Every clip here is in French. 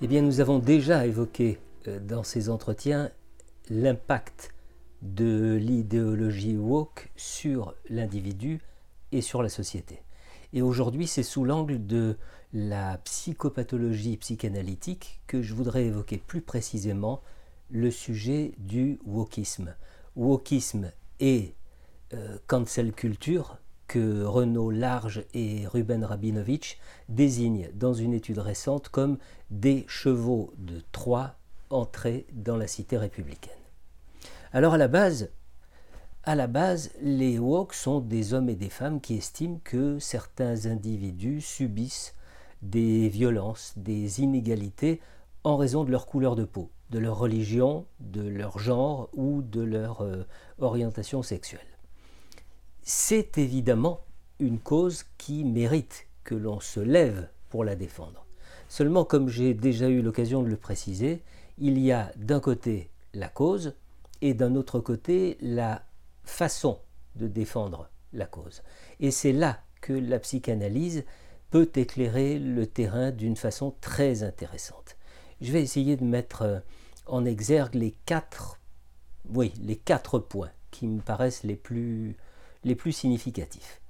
Eh bien, nous avons déjà évoqué euh, dans ces entretiens l'impact de l'idéologie woke sur l'individu et sur la société. Et aujourd'hui, c'est sous l'angle de la psychopathologie psychanalytique que je voudrais évoquer plus précisément le sujet du wokisme. Wokisme et euh, cancel culture que Renaud Large et Ruben Rabinovich désignent dans une étude récente comme des chevaux de Troie entrés dans la cité républicaine. Alors à la base, les woke sont des hommes et des femmes qui estiment que certains individus subissent des violences, des inégalités en raison de leur couleur de peau, de leur religion, de leur genre ou de leur euh, orientation sexuelle. C'est évidemment une cause qui mérite que l'on se lève pour la défendre. Seulement, comme j'ai déjà eu l'occasion de le préciser, il y a d'un côté la cause et d'un autre côté la façon de défendre la cause. Et c'est là que la psychanalyse peut éclairer le terrain d'une façon très intéressante. Je vais essayer de mettre en exergue les quatre, oui, les quatre points qui me paraissent les plus, plus significatifs.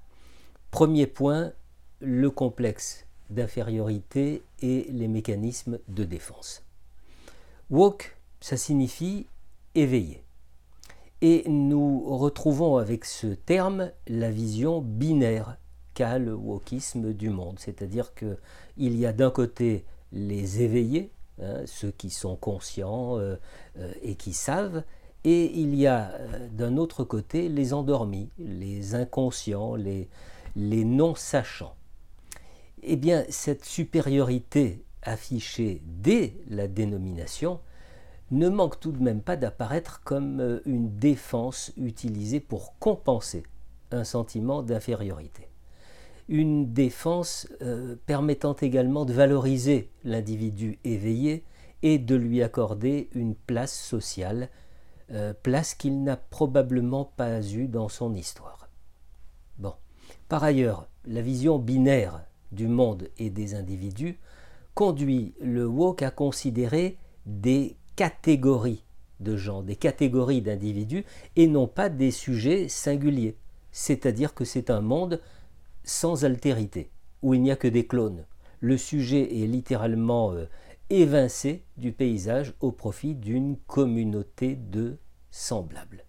Premier point, le complexe d'infériorité et les mécanismes de défense. Woke, ça signifie éveiller. Et nous retrouvons avec ce terme la vision binaire qu'a le wokisme du monde, c'est-à-dire qu'il y a d'un côté les éveillés, hein, ceux qui sont conscients euh, euh, et qui savent, et il y a euh, d'un autre côté les endormis, les inconscients, les, non-sachants. Eh bien, cette supériorité affichée dès la dénomination ne manque tout de même pas d'apparaître comme euh, une défense utilisée pour compenser un sentiment d'infériorité. Une défense euh, permettant également de valoriser l'individu éveillé et de lui accorder une place sociale, euh, place qu'il n'a probablement pas eue dans son histoire. Par ailleurs, la vision binaire du monde et des individus conduit le woke à considérer des catégories de gens, des catégories d'individus, et non pas des sujets singuliers. C'est-à-dire que c'est un monde sans altérité, où il n'y a que des clones. Le sujet est littéralement euh, évincé du paysage au profit d'une communauté de semblables.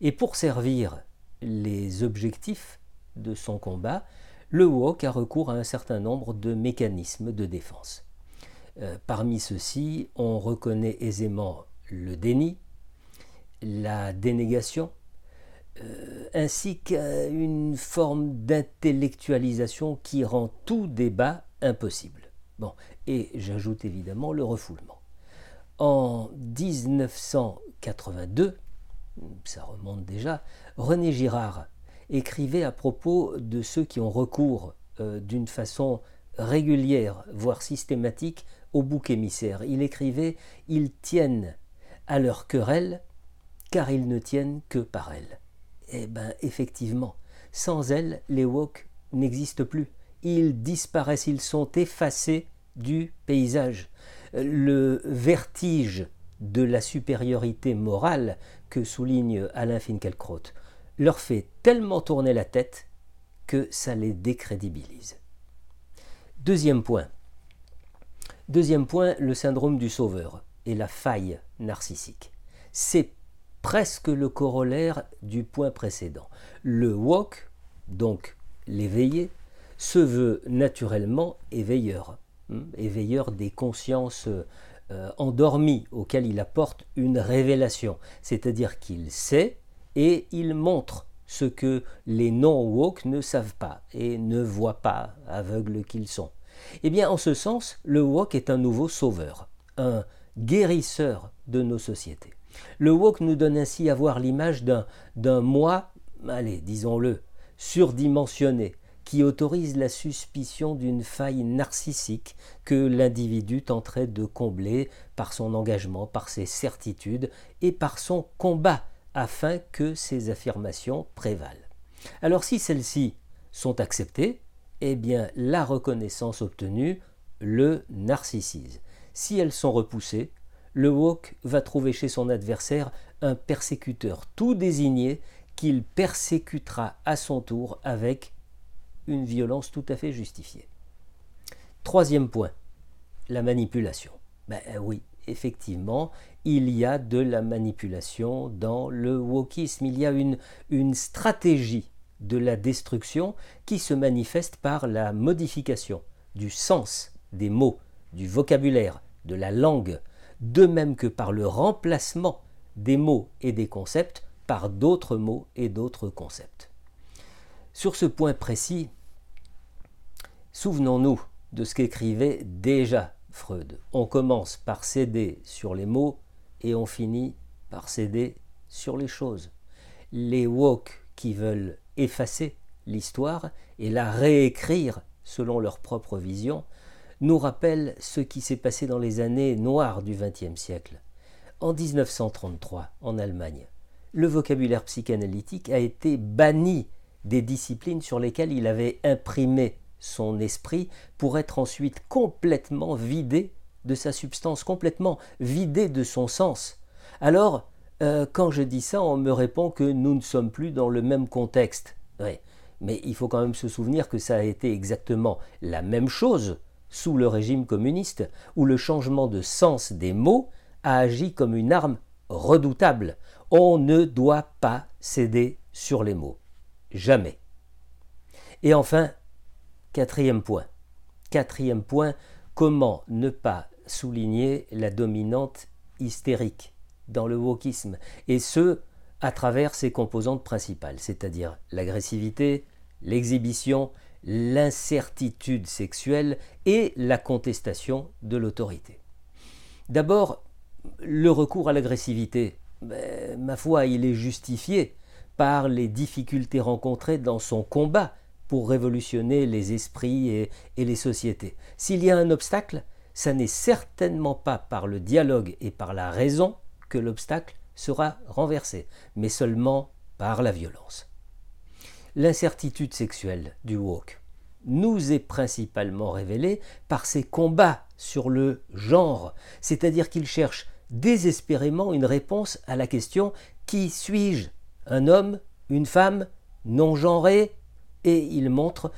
Et pour servir les objectifs de son combat, le WOC a recours à un certain nombre de mécanismes de défense. Euh, parmi ceux-ci, on reconnaît aisément le déni, la dénégation, euh, ainsi qu'une forme d'intellectualisation qui rend tout débat impossible. Bon, et j'ajoute évidemment le refoulement. En 1982, ça remonte déjà, René Girard écrivait à propos de ceux qui ont recours euh, d'une façon régulière, voire systématique, au bouc émissaire. Il écrivait Ils tiennent à leur querelle, car ils ne tiennent que par elles. Eh bien, effectivement, sans elles, les woke n'existent plus. Ils disparaissent, ils sont effacés du paysage. Le vertige de la supériorité morale que souligne Alain Finkielkraut leur fait tellement tourner la tête que ça les décrédibilise. Deuxième point, Deuxième point, le syndrome du sauveur et la faille narcissique. C'est presque le corollaire du point précédent. Le wok, donc l'éveillé, se veut naturellement éveilleur, hein, éveilleur des consciences euh, endormies auxquelles il apporte une révélation, c'est-à-dire qu'il sait et il montre ce que les non-woke ne savent pas et ne voient pas, aveugles qu'ils sont. Eh bien, en ce sens, le wok est un nouveau sauveur, un guérisseur de nos sociétés. Le wok nous donne ainsi à voir l'image d'un moi, allez, disons-le, surdimensionné, qui autorise la suspicion d'une faille narcissique que l'individu tenterait de combler par son engagement, par ses certitudes et par son combat afin que ses affirmations prévalent. Alors si celles-ci sont acceptées, eh bien la reconnaissance obtenue le narcissise. Si elles sont repoussées, le woke va trouver chez son adversaire un persécuteur tout désigné qu'il persécutera à son tour avec une violence tout à fait justifiée. Troisième point, la manipulation. Ben oui, effectivement, il y a de la manipulation dans le wokisme. Il y a une, une stratégie de la destruction qui se manifeste par la modification du sens des mots, du vocabulaire, de la langue, de même que par le remplacement des mots et des concepts par d'autres mots et d'autres concepts. Sur ce point précis, souvenons-nous de ce qu'écrivait déjà Freud. On commence par céder sur les mots et on finit par céder sur les choses. Les woke qui veulent effacer l'histoire et la réécrire selon leur propre vision nous rappellent ce qui s'est passé dans les années noires du XXe siècle. En 1933, en Allemagne, le vocabulaire psychanalytique a été banni des disciplines sur lesquelles il avait imprimé son esprit pour être ensuite complètement vidé de sa substance, complètement vidé de son sens. Alors, euh, quand je dis ça, on me répond que nous ne sommes plus dans le même contexte. Mais il faut quand même se souvenir que ça a été exactement la même chose sous le régime communiste, où le changement de sens des mots a agi comme une arme redoutable. On ne doit pas céder sur les mots. Jamais. Et enfin, quatrième point. Quatrième point, comment ne pas souligner la dominante hystérique dans le wokisme, et ce, à travers ses composantes principales, c'est-à-dire l'agressivité, l'exhibition, l'incertitude sexuelle et la contestation de l'autorité. D'abord, le recours à l'agressivité, ben, ma foi, il est justifié par les difficultés rencontrées dans son combat pour révolutionner les esprits et, les sociétés. S'il y a un obstacle, ça n'est certainement pas par le dialogue et par la raison que l'obstacle sera renversé, mais seulement par la violence. L'incertitude sexuelle du woke nous est principalement révélée par ses combats sur le genre, c'est-à-dire qu'il cherche désespérément une réponse à la question Qui suis-je? Un homme? Une femme? Non genré Et il montre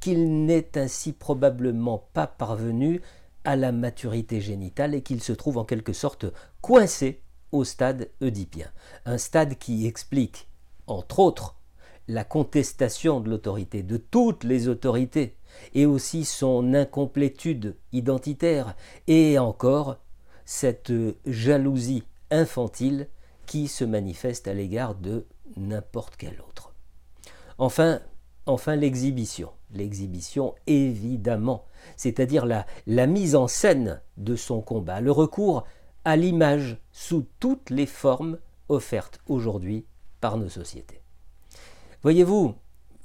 qu'il n'est ainsi probablement pas parvenu à la maturité génitale et qu'il se trouve en quelque sorte coincé au stade oedipien. Un stade qui explique, entre autres, la contestation de l'autorité, de toutes les autorités, et aussi son incomplétude identitaire, et encore cette jalousie infantile qui se manifeste à l'égard de n'importe quel autre. Enfin, enfin l'exhibition. L'exhibition, évidemment, c'est-à-dire la, mise en scène de son combat, le recours à l'image sous toutes les formes offertes aujourd'hui par nos sociétés. Voyez-vous,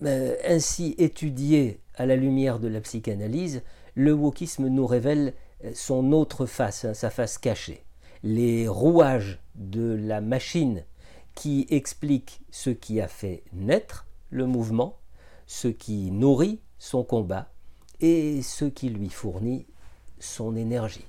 euh, ainsi étudié à la lumière de la psychanalyse, le wokisme nous révèle euh, son autre face, hein, sa face cachée, les rouages de la machine qui explique ce qui a fait naître le mouvement, ce qui nourrit son combat et ce qui lui fournit son énergie.